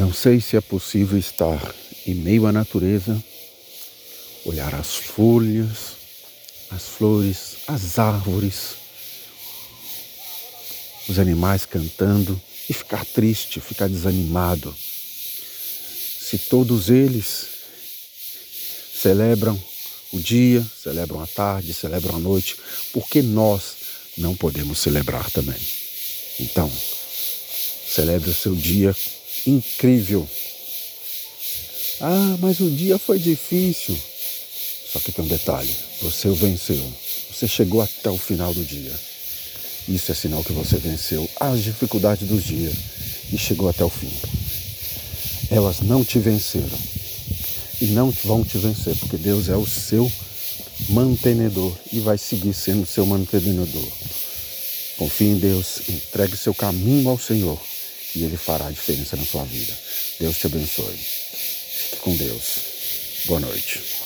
Não sei se é possível estar em meio à natureza, olhar as folhas, as flores, as árvores, os animais cantando e ficar triste, ficar desanimado. Se todos eles celebram o dia, celebram a tarde, celebram a noite, por que nós não podemos celebrar também? Então, celebre o seu dia incrível. Ah, mas o dia foi difícil. Só que tem um detalhe: você venceu. Você chegou até o final do dia. Isso é sinal que você venceu as dificuldades dos dias e chegou até o fim. Elas não te venceram e não vão te vencer, porque Deus é o seu mantenedor e vai seguir sendo seu mantenedor. Confie em Deus, entregue seu caminho ao Senhor e Ele fará a diferença na sua vida. Deus te abençoe. Fique com Deus. Boa noite.